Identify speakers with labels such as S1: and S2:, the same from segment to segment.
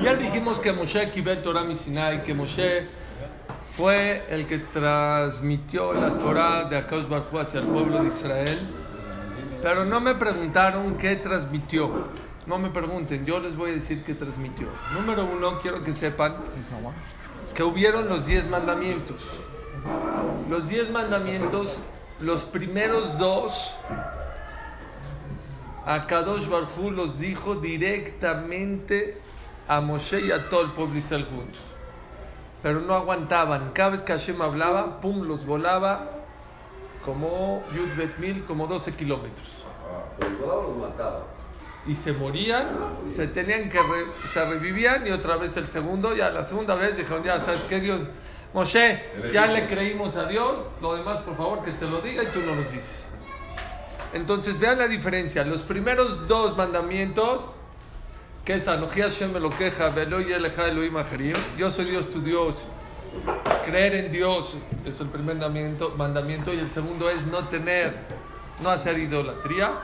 S1: Ayer dijimos que Moshe Kibel Torah Misinai, que Moshe fue el que transmitió la Torah de Akash Barjú hacia el pueblo de Israel. Pero no me preguntaron qué transmitió. No me pregunten, yo les voy a decir qué transmitió. Número uno, quiero que sepan que hubieron los diez mandamientos. Los diez mandamientos, los primeros dos, a Kadosh Barjú los dijo directamente a Moshe y a todo el pueblo Israel juntos. Pero no aguantaban. Cada vez que Hashem hablaba, pum, los volaba como Yud Bet Mil, como 12 kilómetros. Y se morían, se tenían que se revivían y otra vez el segundo, ya la segunda vez dijeron, ya sabes que Dios, Moshe, ya le creímos a Dios, lo demás por favor que te lo diga y tú no nos dices. Entonces vean la diferencia, los primeros dos mandamientos, que es Anoji Hashem me lo queja, Elohim Ajerim, yo soy Dios tu Dios, creer en Dios es el primer mandamiento, mandamiento y el segundo es no tener, no hacer idolatría.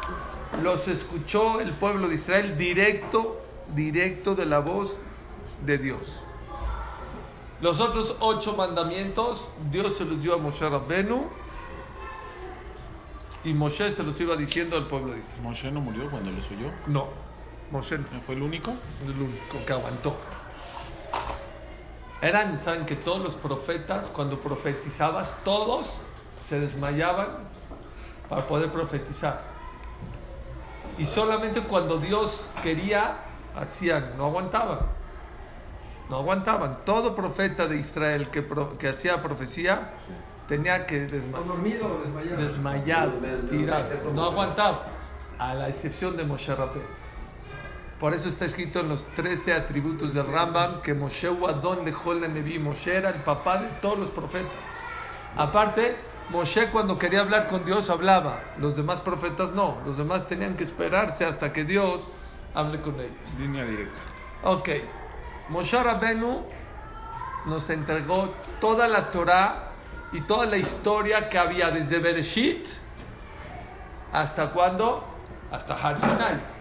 S1: Los escuchó el pueblo de Israel directo, directo de la voz de Dios. Los otros ocho mandamientos Dios se los dio a Moshe Rabbenu y Moshe se los iba diciendo al pueblo de Israel.
S2: Moshe no murió cuando los oyó.
S1: No, Moshe no.
S2: ¿Fue el único?
S1: Es el único que aguantó. Eran, saben que todos los profetas, cuando profetizabas, todos se desmayaban para poder profetizar. Y solamente cuando Dios quería, hacían, no aguantaban. No aguantaban. Todo profeta de Israel que, pro- que hacía profecía tenía que desmayar.
S3: dormido o desmayado?
S1: Desmayado, tirado. No aguantaba. A la excepción de Moshe Rabbeinu. Por eso está escrito en los 13 atributos del Rambam que Moshe Wadon Lejol Nevi. Moshe era el papá de todos los profetas. Aparte, Moshe cuando quería hablar con Dios hablaba. Los demás profetas no. Los demás tenían que esperarse hasta que Dios hable con ellos.
S2: Línea directa.
S1: Ok. Moshe Rabenu nos entregó toda la Torah y toda la historia que había desde Bereshit hasta cuándo? Hasta Har Sinai.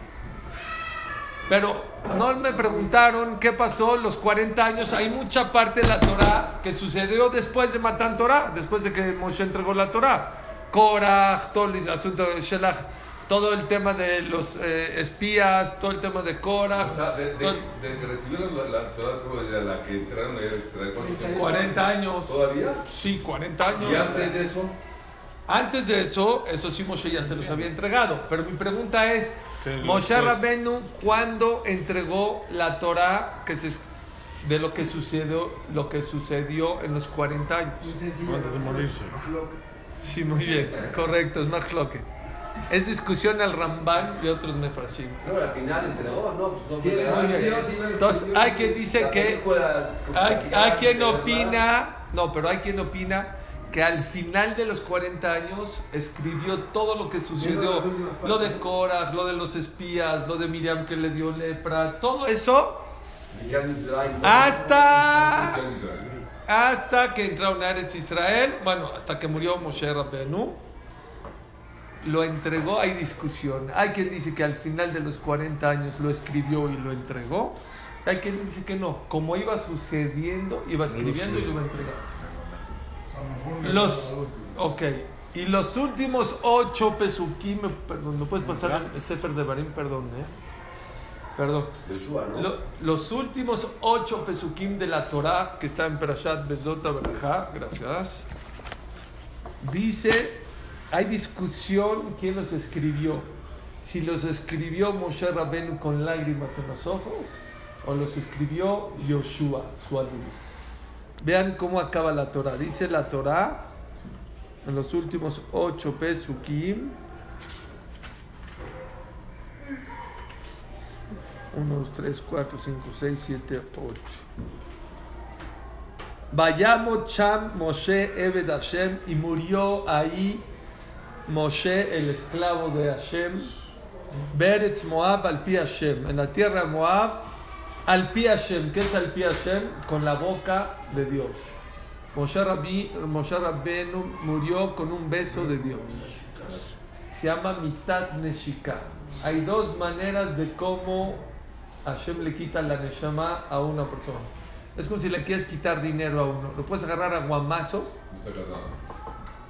S1: Pero no me preguntaron qué pasó los 40 años. Hay mucha parte de la Torah que sucedió después de Matan Torah, después de que Moshe entregó la Torah. Korah, todo el asunto de Shelach, todo el tema de los eh, espías, todo el tema de Korah.
S4: O sea, de, de,
S1: todo-
S4: de que recibieron la, la Torah como de la que entraron. ¿cuánto tiempo?
S1: 40 años.
S4: ¿Todavía?
S1: Sí, 40 años.
S4: Y antes de eso,
S1: Antes de eso, eso sí Moshe ya se los había entregado. Pero mi pregunta es,
S2: Sí,
S1: Moshe. Rabbenu, ¿cuándo entregó la Torah que se, de lo que sucedió, lo que sucedió en los 40 años?
S3: Sencillo.
S2: Antes de morirse.
S1: Sí, muy bien, correcto, es más lo que. Es discusión al Ramban y otros Mefrashim.
S5: No, al final entregó, no, pues no
S3: Sí,
S1: Entonces, hay quien dice que.
S5: película
S1: Hay, hay quien opina, no, pero hay quien opina que al final de los 40 años escribió todo lo que sucedió, lo de Korah, lo de los espías, lo de Miriam que le dio lepra, todo eso hasta, hasta que entraron a Eretz Israel, bueno, hasta que murió Moshe Rabbenu, lo entregó, hay discusión. Hay quien dice que al final de los 40 años lo escribió y lo entregó. Hay quien dice que no, como iba sucediendo, iba escribiendo y lo iba entregando. Los, ok, y los últimos ocho pesukim, perdón, ¿me puedes pasar el Sefer de Barim? Perdón, ¿eh? Perdón.
S5: ¿no?
S1: Lo- los últimos ocho pesukim de la Torah que está en Perashat Bezot Abraha, gracias. Dice, hay discusión quién los escribió. Si los escribió Moshe Rabenu con lágrimas en los ojos o los escribió Yoshua, su alumno. Vean cómo acaba la Torah. Dice la Torah en los últimos ocho pesukim. 1, 2, 3, 4, 5, 6, 7, 8. Vayamos Cham Moshe Ebed Hashem y murió ahí Moshe, el esclavo de Hashem, Beretz Moab al pi Hashem, en la tierra de Moab, al pi Hashem, ¿qué es al pi? Con la boca de Dios. Moshe, Rabbi, Moshe murió con un beso de Dios. Se llama Mitat Neshika. Hay dos maneras de cómo Hashem le quita la Neshama a una persona. Es como si le quieres quitar dinero a uno. Lo puedes agarrar a guamazos,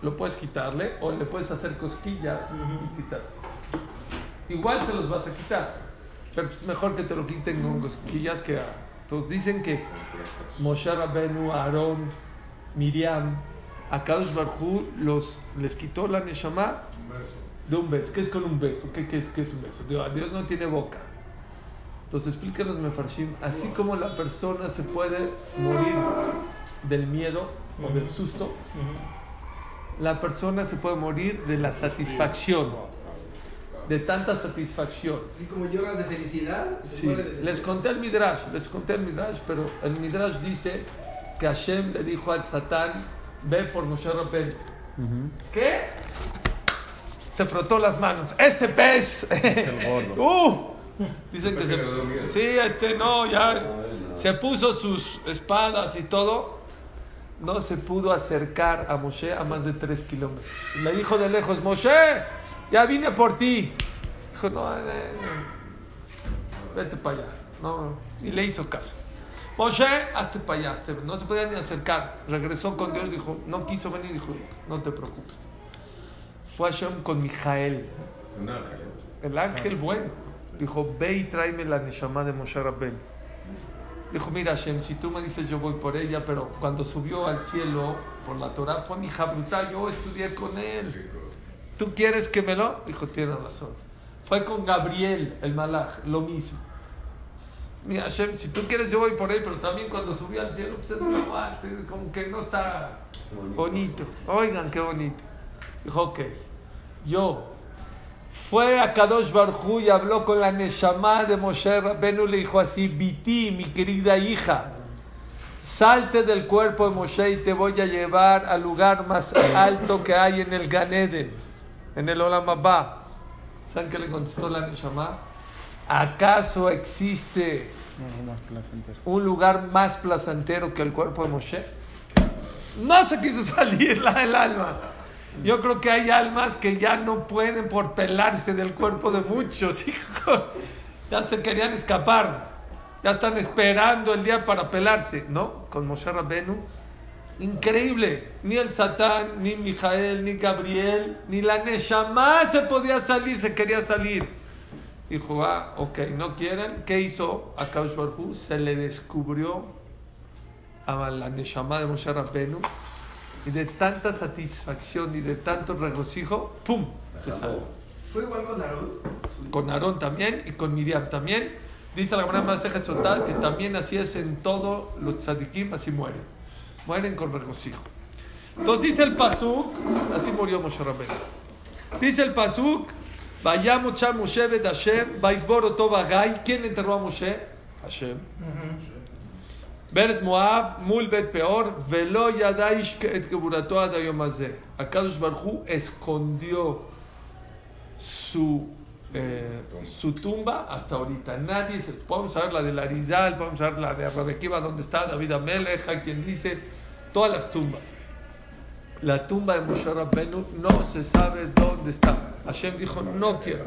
S1: lo puedes quitarle, o le puedes hacer cosquillas y quitarse. Igual se los vas a quitar, pero es mejor que te lo quiten con cosquillas que. Entonces dicen que Moshe Rabenu, Aarón, Miriam, a Kadosh Barhu los les quitó la Neshama de un beso. ¿Qué es con un beso? ¿Qué, qué es, qué es un beso? Dios, Dios no tiene boca. Entonces explícanos, Mefarshim, así como la persona se puede morir del miedo o del susto, la persona se puede morir de la satisfacción, de tanta satisfacción.
S5: Así como lloras de felicidad.
S1: Sí,
S5: de-
S1: les conté el Midrash, les conté el Midrash, pero el Midrash dice que Hashem le dijo al Satán, ve por Moshe Rabbeinu. ¿Qué? Se frotó las manos. Este pez. ¡Uh! Dicen que se... Sí, este no, ya se puso sus espadas y todo. No se pudo acercar a Moshe a más de tres kilómetros. Le dijo de lejos, Moshe, ya vine por ti. Dijo, no, eh, no, vete para allá. No, y le hizo caso. Moshe, hazte para allá. hazte- No se podía ni acercar. Regresó con Dios, dijo, no quiso venir, dijo, no te preocupes. Fue Hashem con Mijael,
S4: Un ángel.
S1: el ángel bueno. Dijo, ve y tráeme la Neshama de Moshe Rabbeinu. Dijo, mira Hashem, si tú me dices yo voy por ella, pero cuando subió al cielo por la Torah fue mi hija brutal, yo estudié con él. ¿Tú quieres que me lo? Dijo, tienes razón. Fue con Gabriel, el malaj, lo mismo. Mira, Hashem, si tú quieres, yo voy por él, pero también cuando subió al cielo, pues es fuerte, como que no está bonito. Oigan, qué bonito. Dijo, ok, yo. Fue a Kadosh Barjú y habló con la Neshama de Moshe Rabbenu, le dijo así, Viti, mi querida hija, salte del cuerpo de Moshe y te voy a llevar al lugar más alto que hay en el Ganeden, en el Olam Abba. ¿Saben qué le contestó la Neshama? ¿Acaso existe un lugar más placentero que el cuerpo de Moshe? No se quiso salir la, el alma. Yo creo que hay almas que ya no pueden por pelarse del cuerpo de muchos, hijo. Ya se querían escapar. Ya están esperando el día para pelarse, ¿no? Con Moshe Rabbenu. Increíble. Ni el Satán, ni Mijael, ni Gabriel, ni la Neshama se podía salir, se quería salir. Dijo, ah, ok, no quieren. ¿Qué hizo a Kaush Barhu? Se le descubrió a la Neshama de Moshe Rabbenu y de tanta satisfacción y de tanto regocijo, ¡pum! Se salvó.
S5: ¿Fue igual con Aarón?
S1: Con Aarón también y con Miriam también. Dice la gran Maseja Sotal que también así es en todos los tzadikim, así mueren. Mueren con regocijo. Entonces dice el Pasuk, así murió Moshe Rabbeinu. Dice el Pasuk, vayamos a Moshe bet Hashem, Vaikbor Otov Agai. ¿Quién enterró a Moshe? Hashem. Vers Moab, mul bet peor, velo yadaish et keburato ad hayom hazeh. Akadosh Barhu escondió su, eh, su tumba hasta ahorita. Nadie se. Podemos saber la de Larizal, podemos saber la de Rabekiva, donde está David Amelech, hay quien dice todas las tumbas. La tumba de Moshe Rabbenu no se sabe dónde está. Hashem dijo, no quiero.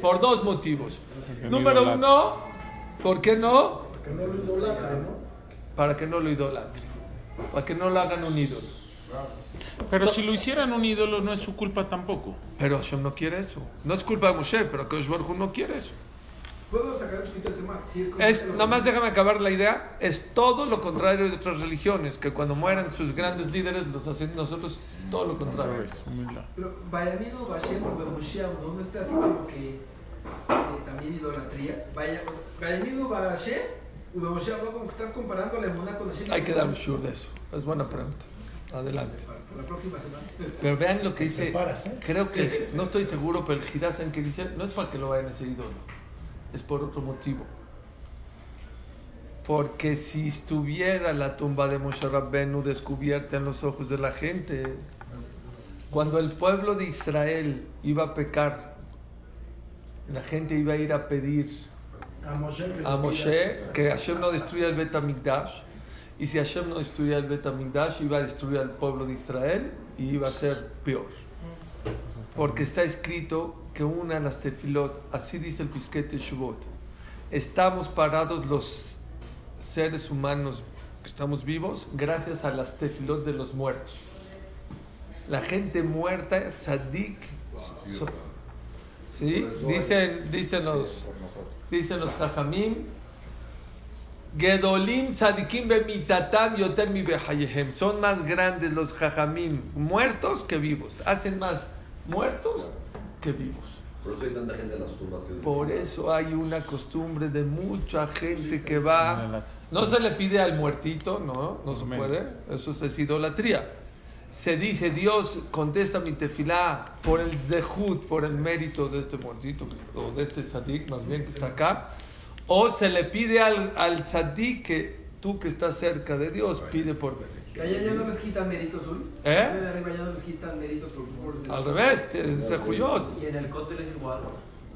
S1: Por dos motivos. Número uno, ¿por qué no? Para que no lo idolatre. Para que no lo hagan un ídolo.
S2: Pero si lo hicieran un ídolo no es su culpa tampoco.
S1: Pero Hashem no quiere eso. No es culpa de Moshe, pero que Baruj Hu no quiere eso.
S5: ¿Puedo sacar un poquito el tema? Si es
S1: Es, nada más déjame acabar la idea, es todo lo contrario de otras religiones, que cuando mueran sus grandes líderes los hacen nosotros todo lo contrario.
S5: Pero Bayamido Bashem o. ¿No está así como que eh, también idolatría? Vaya- Bayamido Bashem o. Como que estás comparando la emuná con Hashem.
S1: Hay que dar un shur de eso. Es buena pregunta. Adelante.
S5: Para para la próxima semana.
S1: Pero vean lo que dice. Creo que, no estoy seguro, pero el ¿saben qué dice? No es para que lo vayan a hacer ídolo. Es por otro motivo. Porque si estuviera la tumba de Moshe Rabbenu descubierta en los ojos de la gente, cuando el pueblo de Israel iba a pecar, la gente iba a ir a pedir
S5: A Moshe, que
S1: a Moshe que Hashem no destruya el Bet HaMikdash. Y si Hashem no destruía el Bet HaMikdash, iba a destruir al pueblo de Israel y iba a ser peor. Porque está escrito que una las tefilot, así dice el Pisquete Shuvot, estamos parados los seres humanos que estamos vivos gracias a las tefilot de los muertos. La gente muerta, tzadik, so- ¿sí? dicen, dicen los, dicen los jajamim, Gedolim tzadikim bemitatam yoter mi behayehem. Son más grandes los jajamim muertos que vivos. Hacen más muertos que vivos.
S3: Por eso hay tanta gente en las tumbas que...
S1: Por eso hay una costumbre de mucha gente que va. No se le pide al muertito, no, no se puede. Eso es idolatría. Se dice, Dios contesta mi tefilá por el zehut, por el mérito de este muertito, o de este tzadik, más bien que está acá. O se le pide al, al tzadik que tú que estás cerca de Dios, pide por
S5: Que allá ya no les quitan mérito, Zul.
S1: ¿Eh?
S5: Allá de arriba ya no les quitan mérito por... por
S1: Al revés, es zehuyot.
S6: Y en el cóctel es igual.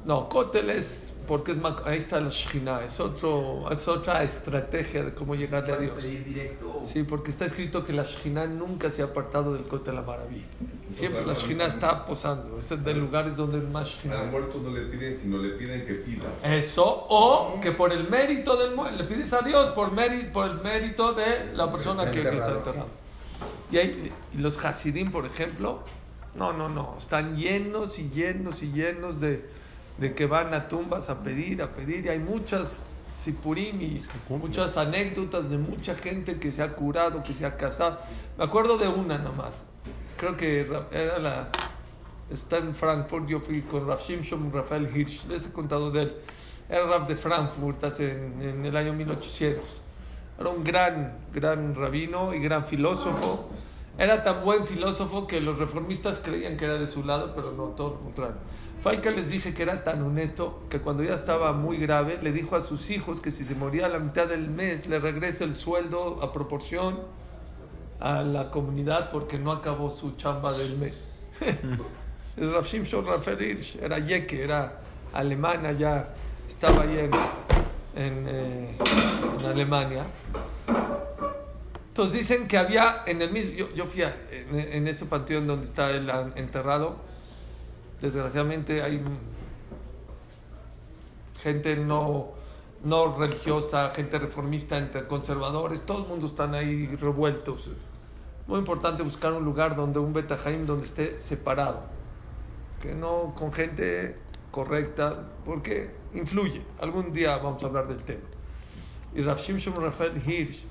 S1: No, Kotel es porque es ahí está la Shekhinah, es otro es otra estrategia de cómo llegarle a Dios. Sí, porque está escrito que la Shekhinah nunca se ha apartado del Kotel Amaraví. Siempre la Shekhinah está posando, es de lugares donde más
S4: Al muerto no le piden, sino le piden que pida.
S1: Eso, o que por el mérito del muerto, le pides a Dios por, mérito, por el mérito de la persona
S7: Está
S1: que, que está
S7: enterrado.
S1: enterrada. Y, hay- los Hasidim, por ejemplo, no, no, no, están llenos y llenos y llenos de, de que van a tumbas a pedir, a pedir, y hay muchas sipurim y muchas anécdotas de mucha gente que se ha curado, que se ha casado. Me acuerdo de una nomás, creo que Ra- era la, está en Frankfurt, yo fui con Rav Shimshon Rafael Hirsch, les he contado de él, era Rav de Frankfurt hace en, en el año 1800. Era un gran, gran rabino y gran filósofo. Era tan buen filósofo que los reformistas creían que era de su lado, pero no, todo lo contrario. Que les dije que era tan honesto que cuando ya estaba muy grave, le dijo a sus hijos que si se moría a la mitad del mes, le regrese el sueldo a proporción a la comunidad porque no acabó su chamba del mes. es Rav Shimshon era yeque, era alemán allá, estaba ahí en, en, eh, en Alemania. Entonces dicen que había en el mismo, yo, yo fui a- en, en ese panteón donde está an- enterrado, desgraciadamente hay gente no, no religiosa, gente reformista, entre conservadores, todo el mundo están ahí revueltos. Muy importante buscar un lugar donde un Betajaim donde esté separado, que no con gente correcta, porque influye. Algún día vamos a hablar del tema. Y Rav Shimshon Rafael Hirsch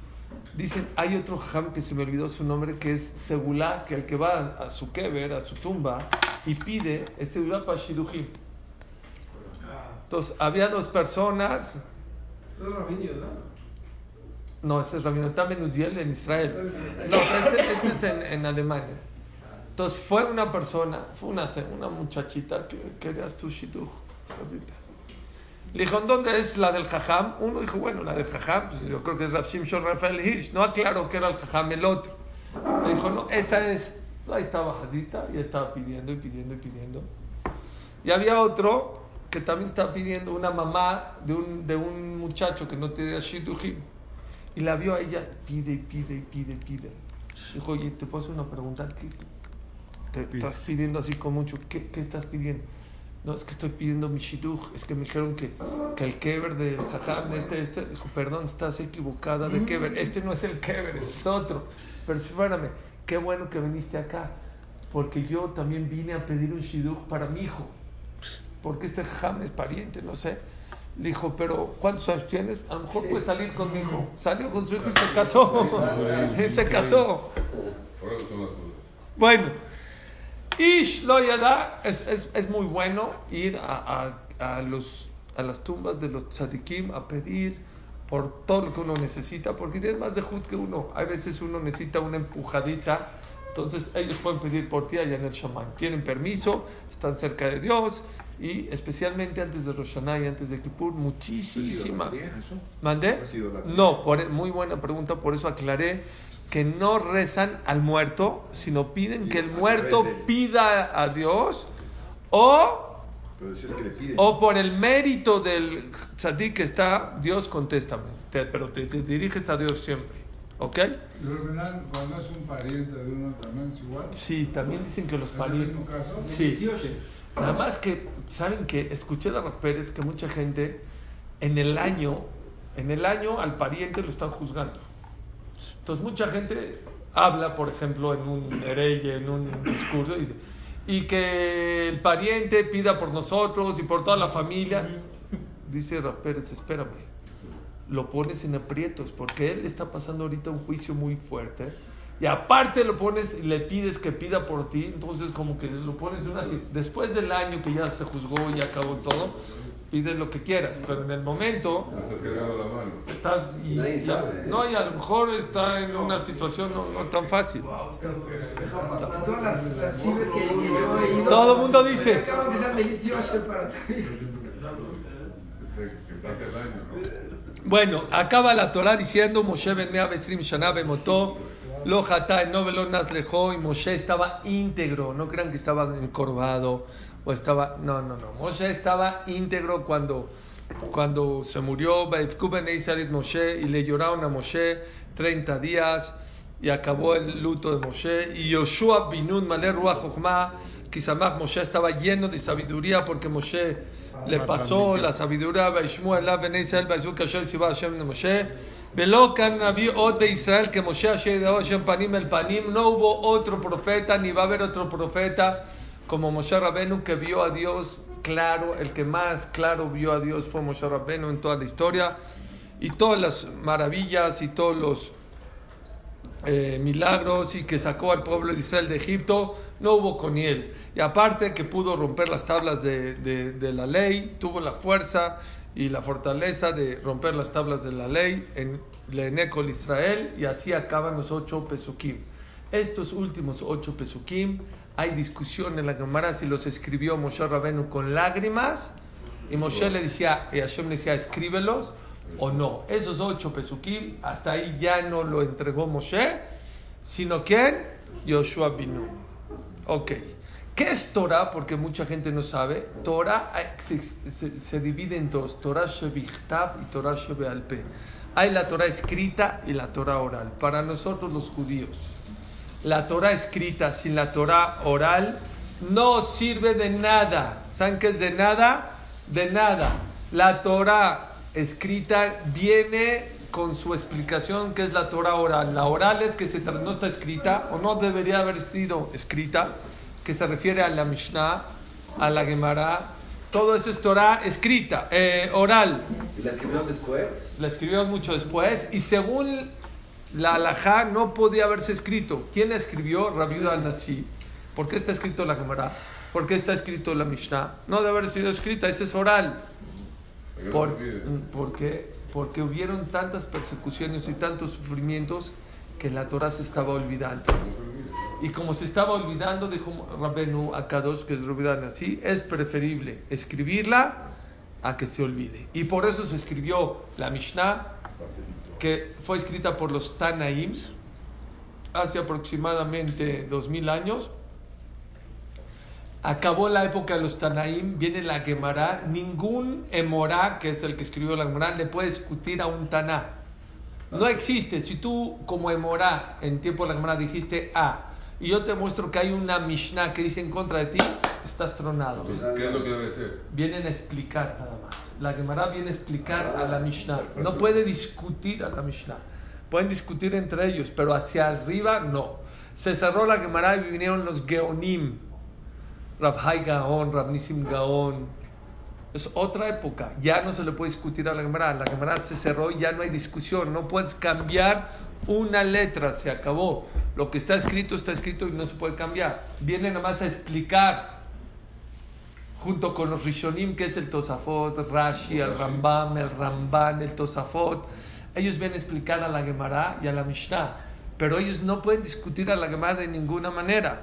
S1: dicen, hay otro jam que se me olvidó su nombre, que es Segulá, que el que va a su kever, a su tumba, y pide, es Segulá para Shidujim. Entonces, había dos personas,
S5: ¿no?
S1: no, ese es Rabino Tamen Uziel en Israel. No, este, este es en, en Alemania. Entonces fue una persona, fue una, una muchachita que querías tu shidduch. Le dijo, ¿dónde es la del Jajam? Uno dijo, bueno, la del Jajam, pues yo creo que es Rav Shimshon Rafael Hirsch. No aclaró que era el Jajam el otro. Le dijo, no, esa es. Ahí estaba Jazita, y estaba pidiendo y pidiendo y pidiendo. Y había otro que también estaba pidiendo una mamá de un, de un muchacho que no tenía shidduchim. Y la vio a ella, pide y pide y pide y pide. Dijo, oye, ¿te puedo hacer una pregunta? ¿Qué te estás pidiendo así con mucho? ¿Qué, qué estás pidiendo? No, es que estoy pidiendo mi shidduch. Es que me dijeron que, que el kever del jajam, este, este. Dijo, perdón, estás equivocada de kever. Este no es el kever, es otro. Pero espérame, qué bueno que viniste acá. Porque yo también vine a pedir un shidduch para mi hijo. Porque este jajam es pariente, no sé. Le dijo, pero ¿cuántos años tienes? A lo mejor puede salir con mi hijo. Salió con su hijo y se casó. se casó. Bueno, Ish lo yada es, es, es muy bueno ir a, a, a los, a las tumbas de los tzadikim a pedir por todo lo que uno necesita, porque tienes más de jud que uno. Hay veces uno necesita una empujadita Entonces ellos pueden pedir por ti allá en el Shaman. Tienen permiso, están cerca de Dios y especialmente antes de Rosh Hashanah y antes de Kippur, muchísima. ¿Mandé?
S4: ¿No?
S1: No, por- muy buena pregunta, por eso aclaré que no rezan al muerto, sino piden que el muerto pida a Dios o
S4: Pero decías que le piden.
S1: o por el mérito del tzadik que está, Dios contéstame. Te- pero te, te diriges a Dios siempre. ¿Ok?
S6: Cuando es un pariente de uno también es igual.
S1: Sí, también dicen que los
S6: ¿Es el
S1: parientes. Sí,
S5: 18.
S1: sí. Nada más que, ¿saben que Escuché de Pérez que mucha gente en el año, en el año al pariente lo están juzgando. Entonces mucha gente habla, por ejemplo, en un hereye, en un discurso, y dice, y que el pariente pida por nosotros y por toda la familia. Dice Pérez, espérame, lo pones en aprietos, porque él está pasando ahorita un juicio muy fuerte. Y aparte lo pones le pides que pida por ti, entonces como que lo pones una... Después del año que ya se juzgó y acabó todo, pides lo que quieras, pero en el momento
S4: Me estás cargando la mano.
S1: estás... Y,
S3: Nadie
S1: y-
S3: sabe.
S1: no, y a lo mejor está en una situación no, no tan fácil. Todo el mundo dice.
S5: Acaban de ser 18 para ti.
S4: Que pase el año, ¿no?
S1: Bueno, acaba la Torah diciendo Moshe ben Mea Besrim Shana Bemotó, Lo Hatá, no Veló Nazlejó, y Moshe estaba íntegro. No crean que estaba encorvado o estaba, no, no, no, Moshe estaba íntegro cuando, cuando se murió, Moshe, y le lloraron a Moshe 30 días, y acabó el luto de Moshe, y Yoshua Binun Maler Ruach Kisamach Moshe estaba lleno de sabiduría porque Moshe le pasó la sabiduría Israel que Moshe panim el panim. No hubo otro profeta ni va a haber otro profeta como Moshe Rabenu que vio a Dios claro. El que más claro vio a Dios fue Moshe Rabenu en toda la historia. Y todas las maravillas y todos los eh, milagros y que sacó al pueblo de Israel de Egipto, no hubo con él. Y aparte que pudo romper las tablas de, la ley, tuvo la fuerza y la fortaleza de romper las tablas de la ley en Lenecol Israel y así acaban los ocho pesukim. Estos últimos ocho pesukim, hay discusión en la Gemara si los escribió Moshe Rabenu con lágrimas y Moshe le decía, y Hashem le decía, escríbelos o no. Esos ocho pesukim, hasta ahí ya no lo entregó Moshe, sino quién? Yoshua Binu. Ok. ¿Qué es Torah? Porque mucha gente no sabe. Torah se, se- se divide en dos, Torah Shevichtav y Torah Shebealpe. Hay la Torah escrita y la Torah oral. Para nosotros los judíos, la Torah escrita sin la Torah oral no sirve de nada. ¿Saben qué es de nada? De nada. La Torah escrita viene con su explicación que es la Torah oral. La oral es que se no está escrita o no debería haber sido escrita, que se refiere a la Mishnah, a la Gemara. Todo eso es Torah escrita, eh, oral
S3: ¿Y la escribieron después?
S1: la escribió mucho después y según la alajá no podía haberse escrito. ¿Quién la escribió? Rabiuda al-Nasi. ¿Por qué está escrito la Gemara? ¿Por qué está escrito la Mishnah? No debe haber sido escrita, ese es oral.
S4: ¿Por qué no
S1: Por, qué? Porque hubieron tantas persecuciones y tantos sufrimientos que la Torah se estaba olvidando. Y como se estaba olvidando, dijo Rabenu Akadosh, que es Rubidan así, es preferible escribirla a que se olvide. Y por eso se escribió la Mishnah, que fue escrita por los Tanaim hace aproximadamente 2000 años. Acabó la época de los Tanaim, viene la Gemara. Ningún Emorá, que es el que escribió la Gemara, le puede discutir a un Taná. No existe. Si tú, como Emorá, en tiempo de la Gemara dijiste A, y yo te muestro que hay una Mishnah que dice en contra de ti, estás tronado.
S4: ¿Qué es lo que debe ser?
S1: Vienen a explicar nada más. La Gemara viene a explicar a la Mishnah. No puede discutir a la Mishnah. Pueden discutir entre ellos, pero hacia arriba no. Se cerró la Gemara y vinieron los Geonim. Rav Hai Gaon, Rav Nisim Gaon. Es otra época. Ya no se le puede discutir a la Gemara. La Gemara se cerró y ya no hay discusión. No puedes cambiar una letra. Se acabó. Lo que está escrito está escrito y no se puede cambiar. Viene nada más a explicar junto con los Rishonim, que es el Tosafot, Rashi, el Rambam, el Ramban, el Tosafot. Ellos a explicar a la Gemara y a la Mishnah. pero ellos no pueden discutir a la Gemara de ninguna manera.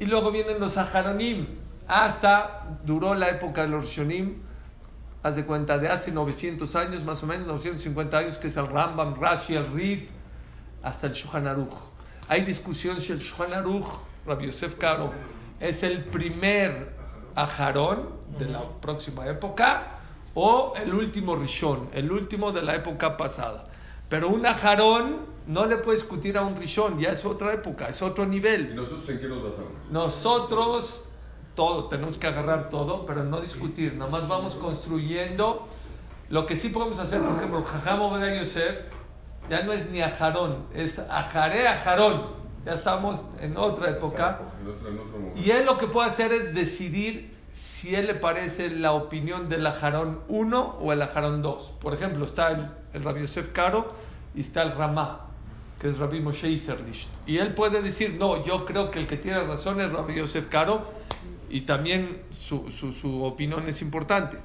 S1: Y luego vienen los Saharonim. Hasta duró la época de los Rishonim, haz de cuenta, de hace 900 años, más o menos, 950 años, que es el Rambam, Rashi, el Rif, hasta el Shulchan Aruch. Hay discusión si el Shulchan Aruch, Rabbi Yosef Karo, es el primer Ajarón de la próxima época o el último Rishon, el último de la época pasada. Pero un Ajarón no le puede discutir a un Rishon, ya es otra época, es otro
S4: ¿Y
S1: nivel.
S4: nosotros en qué nos basamos?
S1: Nosotros todo, tenemos que agarrar todo, pero no discutir, nada más vamos construyendo. Lo que sí podemos hacer, por ejemplo, Jajam Obadiah Yosef, ya no es ni Ajarón, es Ajaré Ajarón. Ya estamos en otra época. Y él lo que puede hacer es decidir si él le parece la opinión del Ajarón 1 o el Ajarón 2. Por ejemplo, está el, el Rabbi Yosef Karo y está el Ramá, que es Rabbi Moshe Iserlish. Y él puede decir, no, yo creo que el que tiene razón es Rabbi Yosef Karo y también su, su, su opinión es importante.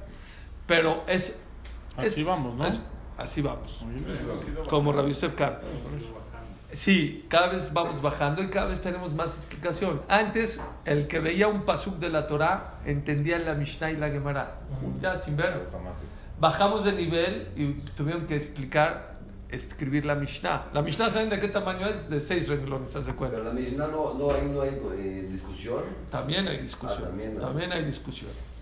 S1: Pero es...
S2: Así
S1: es-
S2: vamos, ¿no?
S1: es- así vamos como Rabbi Yosef Karo. Sí, cada vez vamos bajando y cada vez tenemos más explicación. Antes, el que veía un pasuk de la Torah entendía la Mishnah y la Gemara, ya sin ver. Bajamos de nivel y tuvieron que explicar, escribir la Mishnah. La Mishnah, ¿saben de qué tamaño es? De seis renglones, hace
S3: Pero
S1: cuenta.
S3: la Mishnah no, no, ahí no hay eh, discusión.
S1: También hay discusión.
S3: Ah, también, ¿no?
S1: También hay discusiones.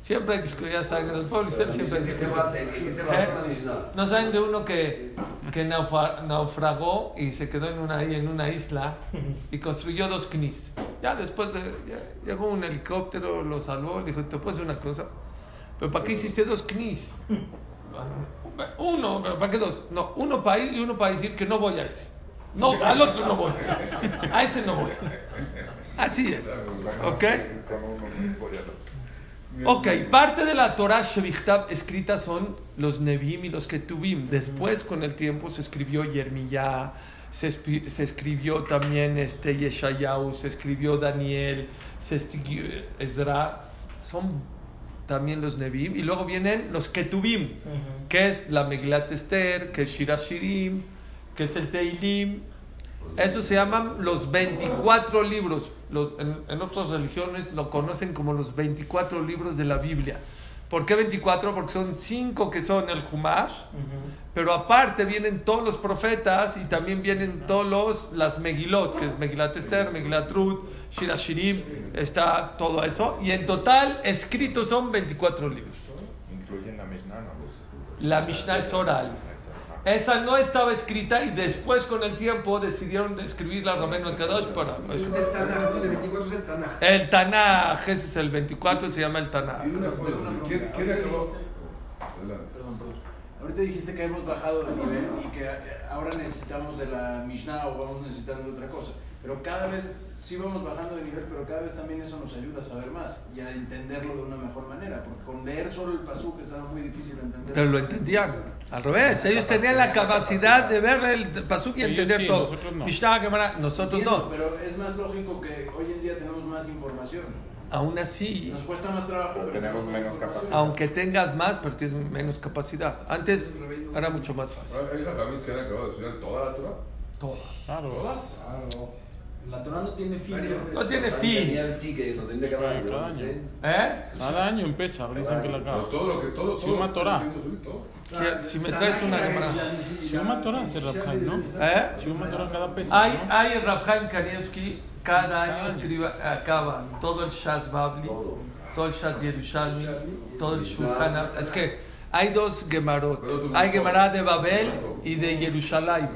S1: Siempre hay saben, en el pueblo
S3: la
S1: siempre hay
S3: Mishnah, ¿En qué se
S1: discusión.
S3: basa, en qué se basa
S1: ¿Eh? ¿No saben de uno que, que naufragó y se quedó en una, en una isla y construyó dos knis? Ya después de, ya llegó un helicóptero, lo salvó, le dijo, ¿te puedo decir una cosa? ¿Pero para qué hiciste dos knis? Uno, ¿pero ¿para qué dos? No, uno para ir y uno para decir que no voy a ese. No, al otro no voy. A ese no voy. Así es. ¿Ok? Ok, parte de la Torah Shevichtab escrita son los Nebim y los Ketubim. Después, con el tiempo, se escribió Yermiyah, se, escribió también este Yeshayahu, se escribió Daniel, se escribió Ezra. Son también los Nebim. Y luego vienen los Ketubim, que es la Megilat Esther, que es Shirashirim, que es el Teilim. Eso se llaman los 24 libros. Los- en, en otras religiones lo conocen como los 24 libros de la Biblia. ¿Por qué 24? Porque son 5 que son el Humash, pero aparte vienen todos los profetas y también vienen todos los, las Megilot, que es Megilat Esther, Megilat Ruth, Shirashirim, está todo eso. Y en total escritos son 24 libros.
S7: Incluyen la Mishnah, ¿no?
S1: La Mishnah es oral.
S7: Esa,
S1: no estaba escrita y después con el tiempo decidieron escribirla Romano Kadosh para...
S5: Ese es el Tanaj, ¿no? De 24 es el Tanaj.
S1: El Tanaj, ese es el 24, se llama el Tanaj.
S4: ¿quién, quién acabó?
S8: Perdón, perdón. Ahorita dijiste que hemos bajado de nivel y que eh, ahora necesitamos de la Mishnah o vamos necesitando de otra cosa. Pero cada vez sí vamos bajando de nivel, pero cada vez también eso nos ayuda a saber más y a entenderlo de una mejor manera. Porque con leer solo el pasuk estaba muy difícil de entender.
S1: Pero lo entendían. Al revés, ellos tenían la capacidad de ver el pasuk y entender
S2: sí,
S1: todo.
S2: nosotros no.
S1: Nosotros
S8: Entiendo,
S1: no.
S8: Pero es más lógico que hoy en día tenemos más información.
S1: Aún así,
S8: Nos cuesta más trabajo,
S7: Pero
S8: pero,
S7: tenemos menos capacidad.
S1: aunque tengas más, pero tienes menos capacidad. Antes era mucho más fácil.
S4: Que han acabado de estudiar toda la Torah.
S2: Claro.
S6: Claro.
S9: La Torah no tiene fin.
S5: Varias
S9: ¿no?
S5: veces.
S1: No tiene fin.
S3: Que lo tendría que hablar,
S2: cada año.
S1: ¿Eh?
S2: Cada año empieza, dicen que la acaba.
S4: todo lo que todo, todo
S2: una Torah.
S1: Si, si me traes una Gemara.
S2: Si una Torah se la trae, ¿no?
S1: ¿Eh?
S2: Si un Torah cada pesa,
S1: Hay,
S2: ¿no?
S1: hay Rafhaim Kanievski, cada
S2: Cada
S1: año
S2: año.
S1: escribe, acaba todo el Shas Babli,
S3: Todo.
S1: todo el Shas Yerushalmi, todo el Shulchan. Es que hay dos Gemarot. Hay
S4: todo.
S1: de Babel y de Jerusalén.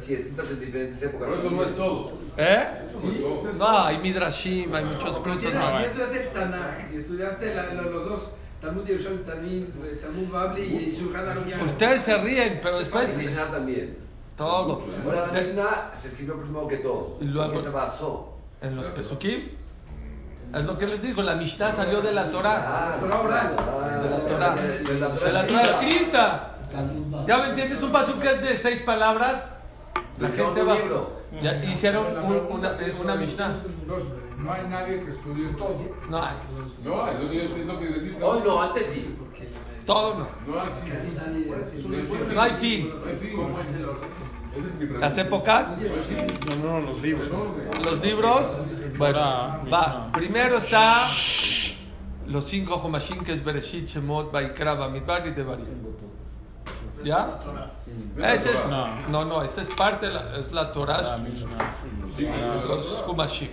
S3: Sí, escritas en diferentes épocas.
S4: Pero eso no es todo.
S1: ¿Eh?
S4: Eso no es
S1: hay Midrashim, hay muchos No,
S5: si estudiaste el Tanaj y estudiaste la- la- los dos, Talmud Yerushalmi, Talmud, Talmud Babli y Shulchan Aruch.
S1: Ustedes se ríen, pero después
S3: Y Mishnah también.
S1: todo.
S3: Ahora la Mishnah se escribió primero que todo.
S1: Y luego-
S3: ¿En qué se basó?
S1: En los Pesukim. Es lo que les digo, la Mishnah salió de la Torah.
S3: Ah,
S5: Torah
S3: ah,
S1: De la Torah.
S3: De la
S1: De la Torah escrita. ¿Ya me entiendes? Un paso que es de seis palabras. La
S3: Hicieron
S1: gente va.
S3: libro.
S1: Ya hicieron un- una, una Mishnah.
S6: No hay nadie que estudie todo.
S1: No hay.
S4: No, es lo que yo estoy lo que decir.
S3: Hoy no, antes sí.
S1: Todo no.
S4: No existe.
S1: Hay fin.
S4: No hay fin.
S8: ¿Cómo es el orden?
S1: Las épocas,
S2: No, no, los libros.
S1: los libros. Bueno, va. Primero está los cinco Homashim, que es Bereshit, Shemot, Baikra, Bamidbar y Devarim. ¿Ya? Ese es,
S2: No.
S1: no, esa es parte, de la, es la Torah,
S2: Mishnah.
S1: los Homashim.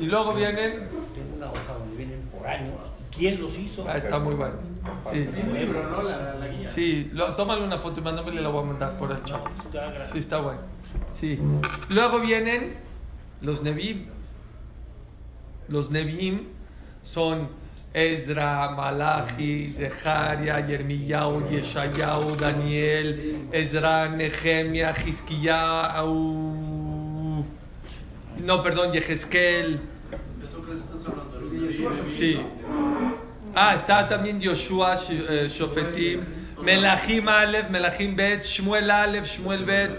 S1: Y luego vienen,
S9: Tengo una hoja donde vienen por años. ¿Quién los hizo?
S1: ah, está muy bueno. Sí,
S8: Un libro, ¿no? La, la, guía.
S1: sí, lo, tómale una foto y mándame y la voy a mandar por el chat.
S9: Grande.
S1: Sí, está bueno. Sí. Luego vienen los Nevim. Los Nevim son Ezra, Malachi, Zeharia, Yermiyahu, Yeshayahu, Daniel, Ezra, Nehemia, Hizkiyahu. No, perdón, Yehezkel. Sí. Ah, está también Yoshua, Sh- eh, Shofetim, Melachim Aleph, Melachim Bet, Shmuel Aleph, Shmuel Bet.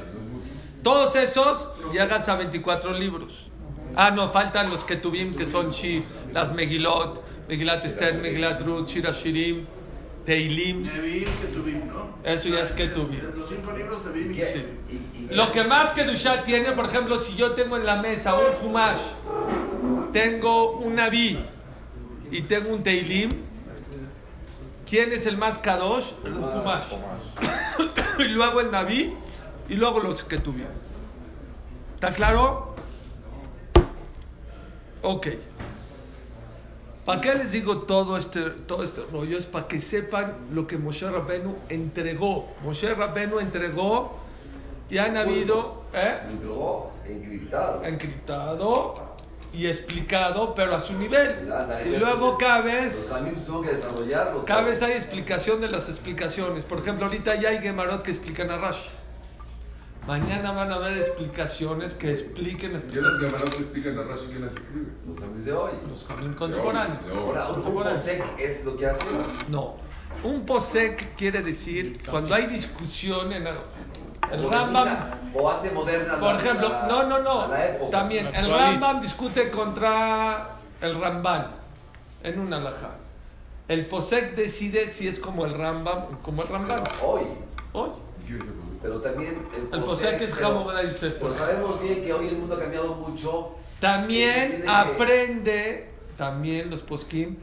S1: Todos esos llegas a 24 libros. Ah, no, faltan los Ketubim, que son Shi, las Megilot, Megilat Esther, Megilat Ruth, Shira Shirim, Teilim.
S10: Nevim, Ketubim, ¿no?
S1: Eso ya es Ketubim.
S10: Los cinco libros de Bim.
S1: Sí. Lo que más que Dusha tiene, por ejemplo, si yo tengo en la mesa un Humash, tengo un Naví y tengo un Teilim, ¿quién es el más Kadosh? El Humash. y luego el Naví y luego los que tuvieron. ¿Está claro? Ok. ¿Para qué les digo todo este, todo este rollo? Es para que sepan lo que Moshe Rabenu entregó. Moshe Rabenu entregó y han habido ¿eh?
S3: Encriptado.
S1: encriptado y explicado, pero a su nivel.
S3: La- la-
S1: Y luego cada vez,
S3: caminos tuvo que desarrollarlo.
S1: cada vez hay explicación de las explicaciones. Por ejemplo, ahorita ya hay Gemarot que explican a Rashi. Mañana van a haber explicaciones que expliquen
S4: ¿Qué las
S1: explicaciones.
S4: llamaron que explican a Rashi quién las escribe?
S3: Los caminos de hoy.
S1: Los Jamín contemporáneos.
S4: De hoy, de hoy.
S3: Ahora, un
S1: Contemporáneos.
S3: posec es lo que hace.
S1: No. Un posec quiere decir cuando hay discusión en el, el Rambam.
S3: O hace moderna.
S1: Por
S3: la-
S1: ejemplo,
S3: la-
S1: no, no, no.
S3: la época.
S1: También el. Rambam discute contra el Ramban en una alhaja. El posec decide si es como el Rambam o como el Ramban.
S3: Hoy.
S1: Hoy.
S3: Pero también el,
S1: El posec es Jamo Yosef.
S3: Pero sabemos bien que hoy el mundo ha cambiado mucho.
S1: También
S3: que-
S1: aprende, también los poskim,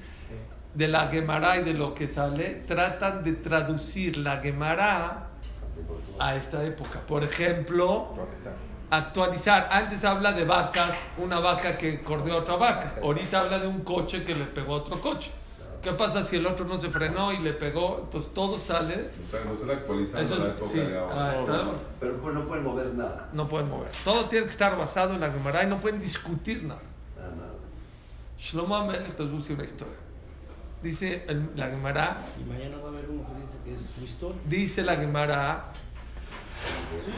S1: de la Gemara y de lo que sale, tratan de traducir la Gemara a esta época. Por ejemplo, actualizar. Antes habla de vacas, una vaca que corrió a otra vaca. Ahorita habla de un coche que le pegó a otro coche. ¿Qué pasa si el otro no se frenó y le pegó? Entonces todo sale.
S4: O sea, no actualizando
S1: Eso
S4: la
S1: es,
S4: época
S1: sí,
S4: de ahora.
S1: ah, está.
S3: Pero pues, no pueden mover nada.
S1: no pueden mover. Todo tiene que estar basado en la Gemara y no pueden discutir nada.
S3: Nada, nada.
S1: Shlomo Amelech, les voy a decir una historia. Dice el- la Gemara,
S9: Y mañana va a haber uno que dice que es su historia.
S1: dice la Gemara
S9: Sí,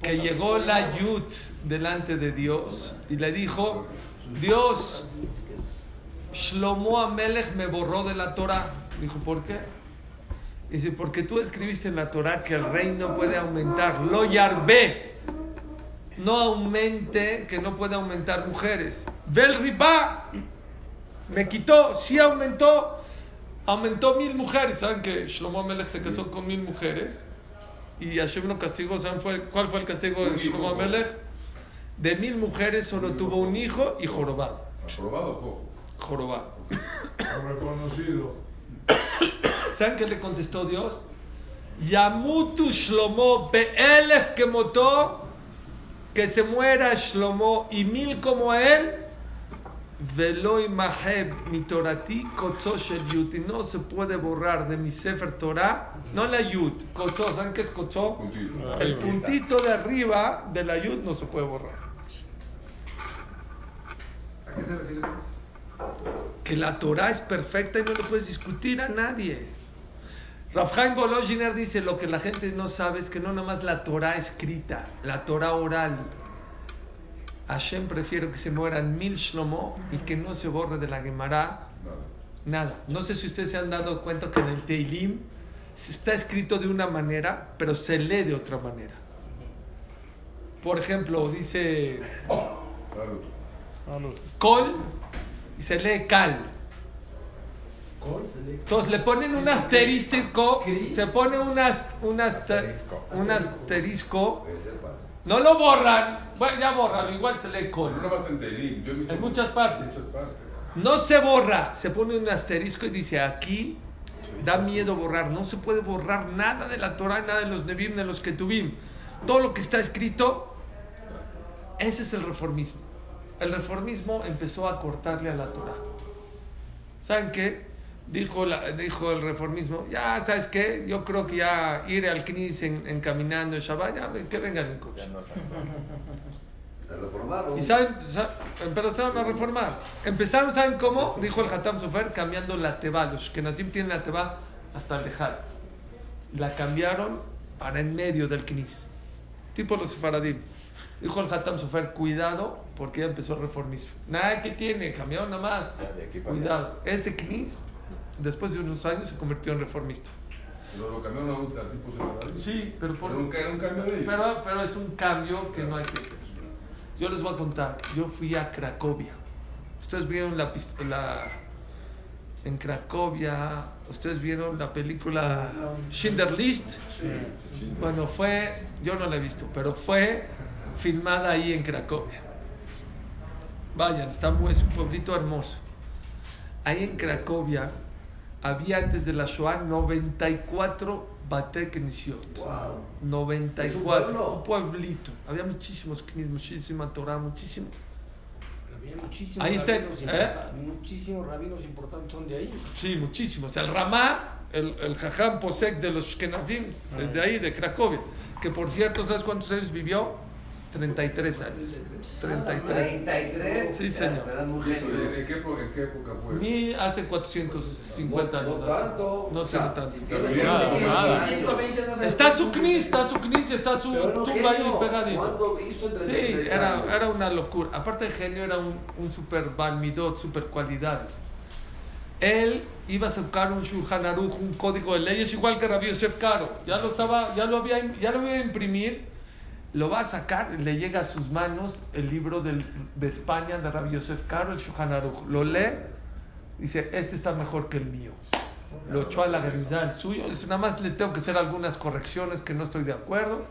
S1: que llegó la. Yud delante de Dios y le dijo, Dios, Shlomo Amelech me borró de la Torah. Dijo, ¿por qué? Dice, porque tú escribiste en la Torah que el rey no puede aumentar. Lo yarbe. No aumente, que no puede aumentar mujeres. Bel riba. Me quitó, sí aumentó. Aumentó mil mujeres. ¿Saben que Shlomo Amelech se casó con mil mujeres? Y Hashem lo castigó. ¿Saben cuál fue el castigo de. Shlomo Amelech? De mil mujeres solo tuvo un hijo y jorobado.
S4: ¿Aprobado o?
S1: Jorobado.
S6: Reconocido.
S1: ¿Saben qué le contestó Dios? Yamutu Shlomo be'elef que motó, que se muera Shlomo y mil como él, veloi maheb mi torati kotzó shel yud. Y no se puede borrar de mi sefer Torah, no la yud, kotzó, ¿saben qué es kotzó? El puntito de arriba de la yud no se puede borrar.
S5: ¿A qué se refiere?
S1: Que la Torah es perfecta y no le puedes discutir a nadie. Rafhaim Bolojiner dice, lo que la gente no sabe es que no nomás la Torah escrita, la Torah oral. Hashem prefiere que se mueran mil Shlomo y que no se borre de la Gemara
S4: Nada.
S1: nada. No sé si ustedes se han dado cuenta que en el Teilim se está escrito de una manera, pero se lee de otra manera. Por ejemplo, dice
S4: Claro.
S1: Y se lee Kal. Entonces le ponen un asterístico, se pone un, ast- un aster- un asterisco, no lo borran, bueno, ya borran, igual se lee col.
S4: En
S1: muchas partes. No se borra, se pone un asterisco y dice aquí da miedo borrar, no se puede borrar nada de la Torah, nada de los Nebim, de los Ketubim. Todo lo que está escrito, ese es el reformismo. El reformismo empezó a cortarle a la Torah. ¿Saben qué? Dijo, la- dijo el reformismo, ya, ¿sabes qué? Yo creo que ya ir al Knis en, en caminando en Shabbat, ya, que vengan en coche.
S3: Se reformaron.
S1: Y saben, sa- empezaron a reformar. Empezaron, ¿saben cómo? Dijo el Hatam Sofer, cambiando la teba. Los que Nazim tienen la teba hasta el lejal. La cambiaron para en medio del knis. Tipo los sefaradim. Dijo el Hatam Sofer, cuidado, porque ya empezó el reformismo. Nada que tiene, cambiaron nada más.
S7: Ya, de aquí para allá.
S1: Cuidado. Ese knis, después de unos años, se convirtió en reformista.
S4: Lo, lo cambiaron a un tipo separador.
S1: Sí, pero por
S4: Pero nunca era un cambio de
S1: pero, pero es un cambio que no hay que hacer. Yo les voy a contar. Yo fui a Cracovia. Ustedes vieron la, la en Cracovia. Ustedes vieron la película Schindler List. Bueno, fue, yo no la he visto, pero fue filmada ahí en Cracovia. Vayan, está muy, es un pueblito hermoso. Ahí en Cracovia había antes de la Shoah 94 Bate Knisiot.
S3: Wow.
S1: 94.
S3: ¿Es un
S1: un pueblito. Había muchísimos knis, muchísima Torah, muchísimo.
S9: Había muchísimos
S1: Ahí está,
S9: rabinos
S1: ¿eh?
S9: Muchísimos rabinos importantes son de ahí.
S1: Sí, muchísimos. El Ramá, el, el Jajam Posek de los Shkenazim, desde ahí, de Cracovia. Que por cierto, ¿sabes cuántos años vivió? 33 años. 33.
S3: 33.
S1: Sí, señor.
S4: ¿En qué, época, ¿En qué época fue?
S1: Mi hace 450 años.
S3: No tanto.
S1: No tanto.
S3: si tiene
S1: Nada,
S3: 120
S1: nada.
S3: años.
S5: 120 no se
S1: Está su knis, está su knis, está su tumba ahí pegadito.
S3: ¿Cuándo hizo en
S1: Sí,
S3: 33
S1: era, era una locura. Aparte de genio, era un, un super balmidot, super cualidades. Él iba a sacar un Shulchan Aruch, un código de leyes, igual que Rabbi Yosef Caro. Ya lo, estaba, ya, lo había, ya lo iba a imprimir, lo va a sacar, le llega a sus manos el libro del- de España de Rabbi Yosef Caro, el Shulchan Aruch. Lo lee, dice, este está mejor que el mío. Lo echó a la granizada el suyo. Dice, nada más le tengo que hacer algunas correcciones que no estoy de acuerdo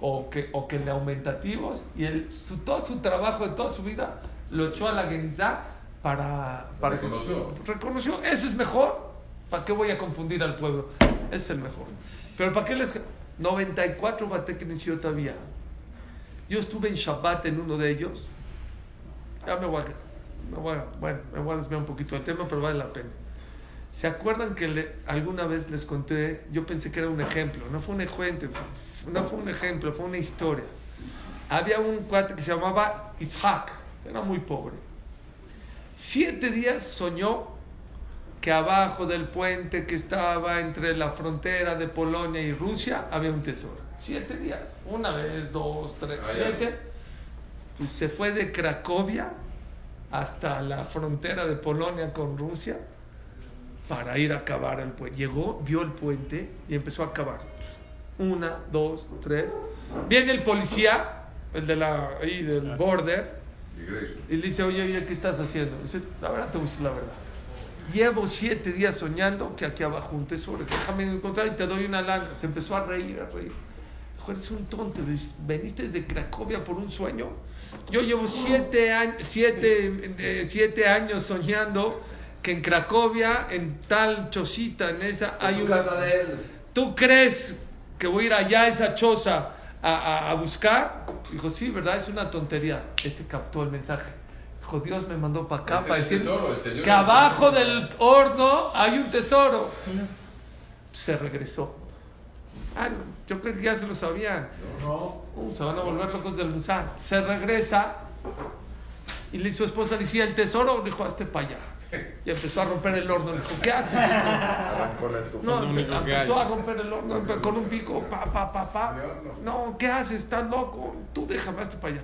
S1: o que, o que le aumentativos y él, su, todo su trabajo de toda su vida lo echó a la Genizá para, para
S4: Reconoció.
S1: reconoció ese es mejor ¿para qué voy a confundir al pueblo? es el mejor pero ¿para qué les 94 bate inició todavía yo estuve en Shabbat en uno de ellos ya me voy a, voy a- bueno me voy a desviar un poquito del tema pero vale la pena ¿Se acuerdan que alguna vez les conté? Yo pensé que era un ejemplo, no fue un ejemplo, no fue un ejemplo, fue una historia. Había un cuate que se llamaba Isaac, era muy pobre. Siete días soñó que abajo del puente que estaba entre la frontera de Polonia y Rusia había un tesoro. Siete días, una vez, dos, tres, siete. Pues se fue de Cracovia hasta la frontera de Polonia con Rusia para ir a cavar el puente. Llegó, vio el puente y empezó a cavar. Una, dos, tres. Viene el policía, el de la, ahí del border, y le dice, oye, oye, ¿qué estás haciendo? Dice, la verdad te voy a decir la verdad. Llevo siete días soñando que aquí abajo un tesoro. Déjame encontrar y te doy una lana. Se empezó a reír, a reír. Dijo, eres un tonto. Veniste desde Cracovia por un sueño. Yo llevo siete, años, siete, eh, siete años soñando que en Cracovia, en tal chocita, en esa, hay una...
S3: casa de él.
S1: ¿Tú crees que voy a ir allá a esa choza a, a- a buscar? Dijo, sí, ¿verdad? Es una tontería. Este captó el mensaje. Dijo, Dios me mandó para acá para decir
S4: tesoro,
S1: que abajo del horno hay un tesoro. Se regresó. Ah, yo creo que ya se lo sabían. Uh, se van a volver locos del Busan. Se regresa y le su esposa le decía, ¿el tesoro? Dijo, hazte para allá. Y empezó a romper el horno. Le dijo, ¿qué haces? hijo?"
S7: Arrancó la estufa.
S1: No, empezó a romper el horno con un pico, pa, pa, pa, pa. No, ¿qué haces? ¿Estás loco? Tú déjame hasta para allá.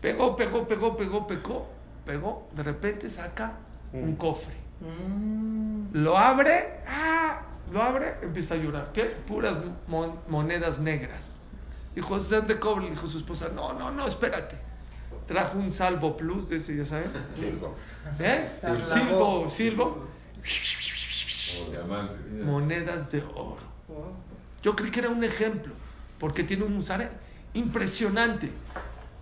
S1: Pegó, pegó, pegó, pegó, pegó, pegó. De repente saca un cofre. Lo abre, ¡ah! Lo abre, empieza a llorar. ¿Qué? Puras mon- monedas negras. Dijo, ¿son de cobre? Dijo su esposa, no, no, no, espérate. Trajo un salvo plus de ese, ya saben.
S7: Cinco.
S1: ¿Eh?
S4: Como diamantes.
S1: monedas de oro. Yo creí que era un ejemplo, porque tiene un musar impresionante.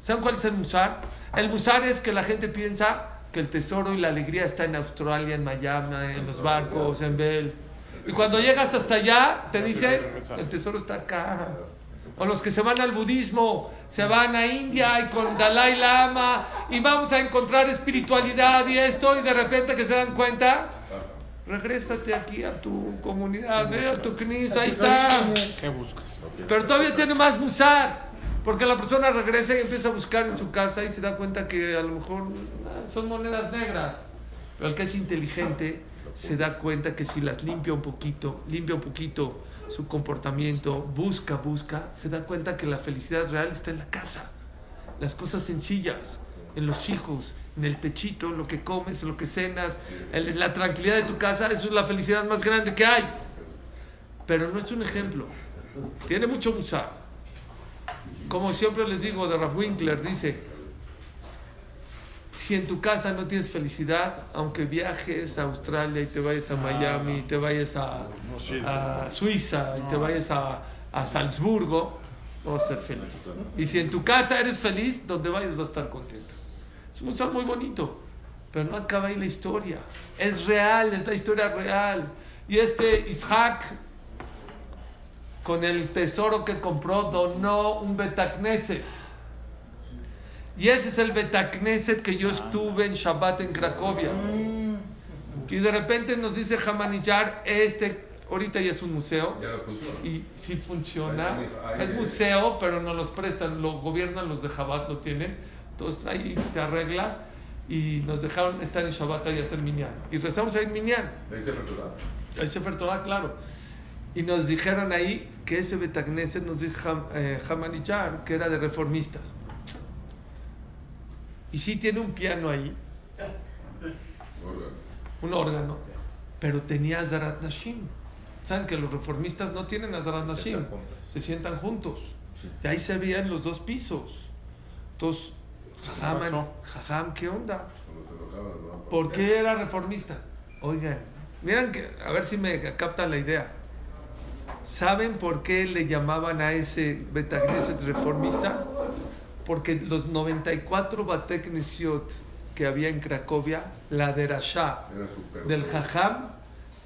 S1: ¿Saben cuál es el musar? El musar es que la gente piensa que el tesoro y la alegría está en Australia, en Miami, en los barcos, en Bell. Y cuando llegas hasta allá, te dicen, el tesoro está acá. O los que se van al budismo, se van a India y con Dalai Lama y vamos a encontrar espiritualidad y esto y de repente que se dan cuenta, regrésate aquí a tu comunidad, ve a tu knis, ahí está.
S2: ¿Qué buscas?
S1: Pero todavía tiene más musar. Porque la persona regresa y empieza a buscar en su casa y se da cuenta que a lo mejor ah, son monedas negras. Pero el que es inteligente se da cuenta que si las limpia un poquito, limpia un poquito su comportamiento, busca, busca, se da cuenta que la felicidad real está en la casa. Las cosas sencillas, en los hijos, en el techito, lo que comes, lo que cenas, en la tranquilidad de tu casa, eso es la felicidad más grande que hay. Pero no es un ejemplo. Tiene mucho musar. Como siempre les digo de Ralph Winkler, dice, si en tu casa no tienes felicidad, aunque viajes a Australia y te vayas a Miami, y te vayas a, a Suiza y te vayas a, a Salzburgo, no vas a ser feliz. Y si en tu casa eres feliz, donde vayas vas a estar contento. Es un musar muy bonito, pero no acaba ahí la historia. Es real, es la historia real. Y este Isaac con el tesoro que compró, donó un Betacneset. Y ese es el Betacneset que yo estuve en Shabbat en Cracovia. Y de repente nos dice Hamanillar, este ahorita ya es un museo.
S4: Ya no funciona.
S1: Y sí funciona.
S4: Ahí- ahí-
S1: Es museo, pero no los prestan, lo gobiernan los de Shabbat, lo tienen. Entonces ahí te arreglas. Y nos dejaron estar en Shabbat y hacer minyan. Y rezamos ahí en minyan.
S4: Ahí se apertura.
S1: Ahí Torah, claro. Y nos dijeron ahí que ese Betagneset nos dijo Ham- eh, Hamanillar, que era de reformistas. Y sí tiene un piano ahí,
S4: Órgano.
S1: un órgano, pero tenía Azarat Nashim. ¿Saben que los reformistas no tienen Azarat Nashim? Se sientan juntos. Y ahí se veían los dos pisos. Entonces, Jajam? Jajam, ¿qué onda? ¿Por qué era reformista? Oigan, miren que, a ver si me captan la idea. ¿Saben por qué le llamaban a ese Betagneset reformista? Porque los 94 Bateknesiot que había en Cracovia, la derashá del Jajam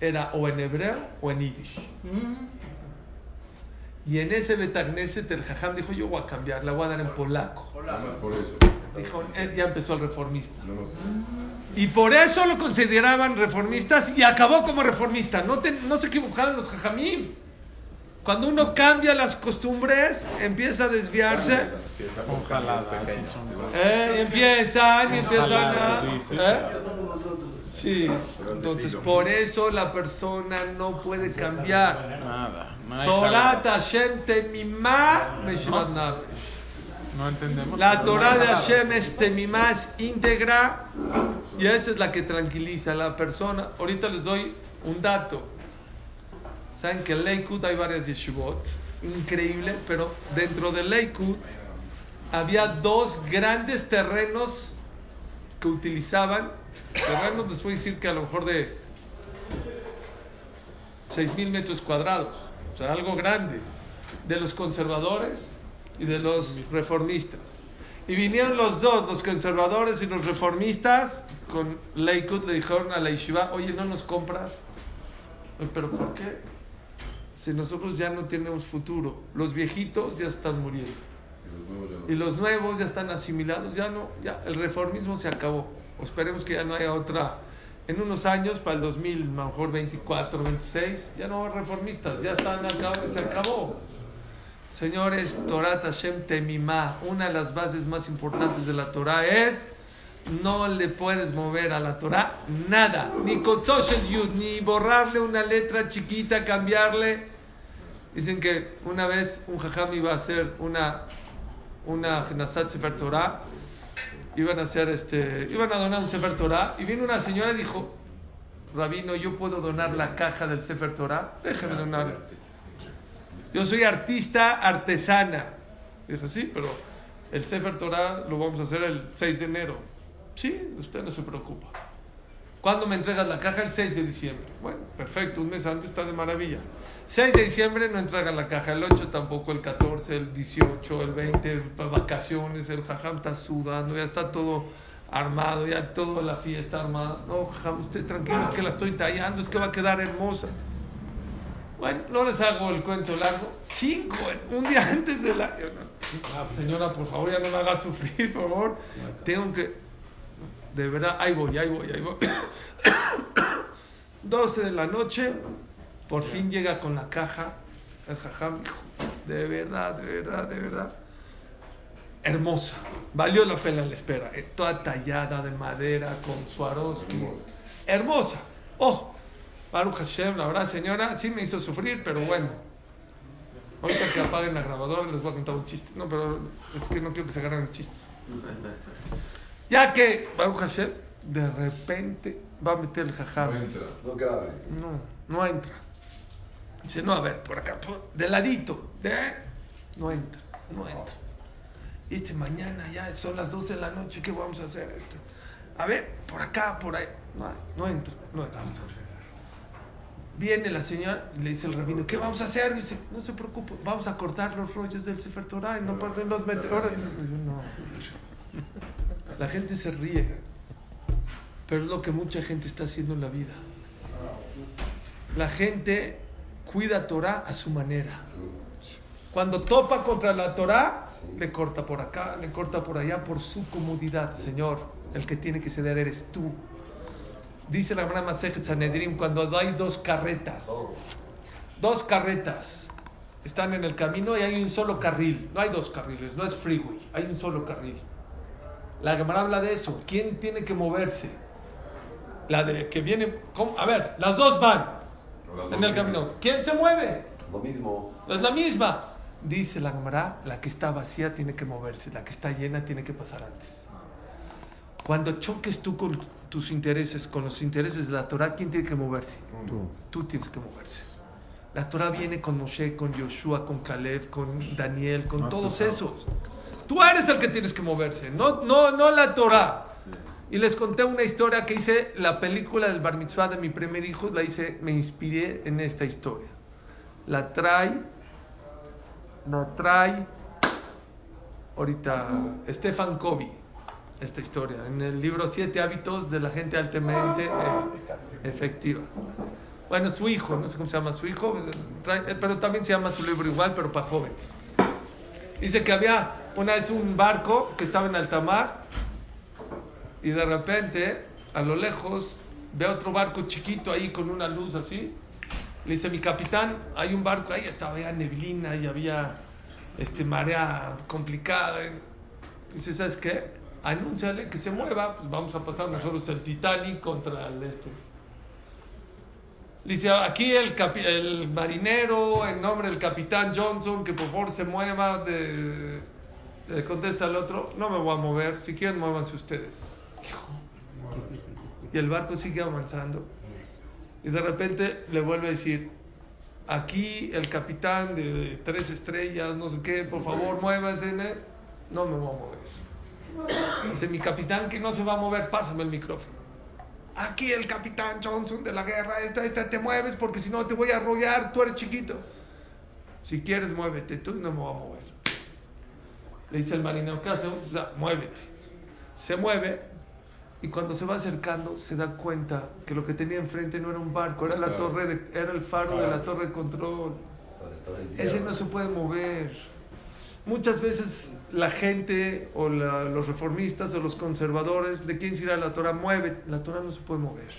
S1: era o en hebreo o en yiddish. Y en ese Betagneset el Jajam dijo, yo voy a cambiar, la voy a dar en polaco. Dijo, "Eh, ya empezó el reformista. Y por eso lo consideraban reformistas y acabó como reformista. No, te- no se equivocaron los jajamim. Cuando uno cambia las costumbres, empieza a desviarse.
S7: Empieza con pequeños. Y luego-
S1: Eh, empiezan y empiezan a...
S2: Sí,
S1: ¿eh?
S5: nosotros.
S1: Sí, entonces por eso la persona no puede cambiar.
S2: Nada.
S1: Torah
S2: jaladas.
S1: Hashem temimá.
S2: No entendemos.
S1: La Torah de Hashem es temimá, es íntegra y esa es la que tranquiliza a la persona. Ahorita les doy un dato. Saben que en Leikud hay varias yeshivot, increíble, pero dentro de Leikud había dos grandes terrenos que utilizaban, terrenos les voy a decir que a lo mejor de 6.000 metros cuadrados, o sea, algo grande, de los conservadores y de los reformistas. Y vinieron los dos, los conservadores y los reformistas, con Leikud, le dijeron a la yeshiva, oye, ¿no nos compras? "Oye, ¿Pero por qué? Si nosotros ya no tenemos futuro, los viejitos ya están muriendo.
S4: y los nuevos ya
S1: están asimilados, ya no, ya el reformismo se acabó. Esperemos que ya no haya otra. En unos años, para el 2000, a lo mejor 24, 26, ya no hay reformistas, ya están acá, se acabó. Señores, Torah Hashem Temimá, una de las bases más importantes de la Torah es no le puedes mover a la Torah nada, ni Kotzosh el Yud, ni borrarle una letra chiquita, cambiarle. Dicen que una vez un jajam iba a hacer una una Genasat Sefer Torah, iban a hacer este, iban a donar un Sefer Torah, y vino una señora y dijo, Rabino, yo puedo donar la caja del Sefer Torah, déjeme donar. Yo soy artista artesana. Dijo, sí, pero el Sefer Torah lo vamos a hacer el 6 de enero. Sí, usted no se preocupa. ¿Cuándo me entregas la caja? El 6 de diciembre. Bueno, perfecto, un mes antes está de maravilla. 6 de diciembre no entregan la caja, el 8 tampoco, el 14, el 18, el 20, vacaciones, el jajam está sudando, ya está todo armado, ya toda la fiesta armada. No, jajam, usted tranquilo, es que la estoy tallando, es que va a quedar hermosa. Bueno, no les hago el cuento largo. Cinco, un día antes de la... Ah, señora, por favor, ya no me haga sufrir, por favor. Tengo que... De verdad, ahí voy, ahí voy, ahí voy. 12 de la noche, por fin llega con la caja. El jajam de verdad, de verdad, de verdad. Hermosa. Valió la pena la espera. eh, Toda tallada de madera, con Swarovski. Hermosa. Ojo, Baruch Hashem, la verdad, señora, sí me hizo sufrir, pero bueno. Ahorita que apaguen la grabadora les voy a contar un chiste. No, pero es que no quiero que se agarren chistes. Ya que Baruch Hashem, de repente va a meter el jajam.
S3: No cabe.
S1: No, no entra. Dice, no, a ver, por acá, por- de ladito. De... No entra, no entra. Y este mañana ya son las 12 de la noche, ¿qué vamos a hacer? Esto? A ver, por acá, por ahí. No, no entra, no entra. Viene la señora, le dice el rabino, ¿qué vamos a hacer? Dice, no se preocupe, vamos a cortar los rollos del Sefer Torah y no perder los meteores. No. La gente se ríe, pero es lo que mucha gente está haciendo en la vida. La gente cuida Torah a su manera. Cuando topa contra la Torah, le corta por acá, le corta por allá por su comodidad. Señor, el que tiene que ceder eres tú. Dice la Gemara Masejet Sanedrim cuando hay dos carretas. Dos carretas están en el camino y hay un solo carril. No hay dos carriles, no es freeway, hay un solo carril. La Gemara habla de eso. ¿Quién tiene que moverse? La de que viene. ¿cómo? A ver, las dos van en el camino. ¿Quién se mueve?
S3: Lo mismo.
S1: Es la misma. Dice la Gemara, la que está vacía tiene que moverse, la que está llena tiene que pasar antes. Cuando choques tú con tus intereses, con los intereses de la Torah, ¿quién tiene que moverse? Tú. Tú tienes que moverse. La Torah viene con Moshe, con Joshua, con Caleb, con Daniel, con todos esos. Tú eres el que tienes que moverse, no, no, no la Torah. Y les conté una historia que hice, la película del bar mitzvah de mi primer hijo, la hice, me inspiré en esta historia. La trae, la trae, ahorita, Stefan Covey, esta historia, en el libro Siete hábitos de la gente altamente eh, efectiva. Bueno, su hijo, no sé cómo se llama su hijo, trae- eh, pero también se llama su libro igual, pero para jóvenes. Dice que había una vez un barco que estaba en alta mar y de repente, a lo lejos, ve otro barco chiquito ahí con una luz así. Le dice, mi capitán, hay un barco ahí, estaba ya neblina y había este, marea complicada. Dice, ¿sabes qué? Anúnciale que se mueva, pues vamos a pasar nosotros el Titanic contra el este. Dice, aquí el, capi- el marinero, en nombre del capitán Johnson, que por favor se mueva, de, de- contesta el otro, no me voy a mover, si quieren muévanse ustedes. Y el barco sigue avanzando. Y de repente le vuelve a decir, aquí el capitán de tres estrellas, no sé qué, por favor muévase. ¿ne? No me voy a mover. Dice, mi capitán que no se va a mover, pásame el micrófono. Aquí el capitán Johnson de la guerra, esta, esta, te mueves porque si no te voy a arrollar, tú eres chiquito. Si quieres, muévete, tú no me voy a mover. Le dice el marinero, ¿qué sea, muévete. Se mueve y cuando se va acercando se da cuenta que lo que tenía enfrente no era un barco, era la torre, de- era el faro de la torre de control. Ese no se puede mover. Muchas veces la gente o la- los reformistas o los conservadores le quieren decir a la Torah, mueve. La Torah no se puede mover.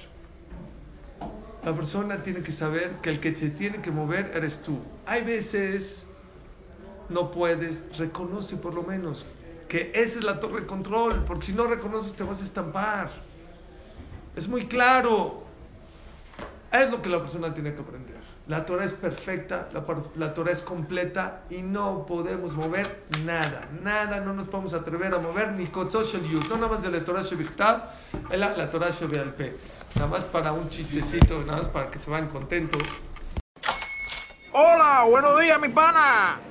S1: La persona tiene que saber que el que te tiene que mover eres tú. Hay veces no puedes, reconoce por lo menos que esa es la torre de control, porque si no reconoces te vas a estampar. Es muy claro. Es lo que la persona tiene que aprender. La Torah es perfecta, la, la Torah es completa y no podemos mover nada. Nada, no nos podemos atrever a mover ni. No nada más de la Torah Shevichtav, la, la Torah. Nada más para un chistecito, nada más para que se vayan contentos.
S11: Hola, buenos días, mi pana.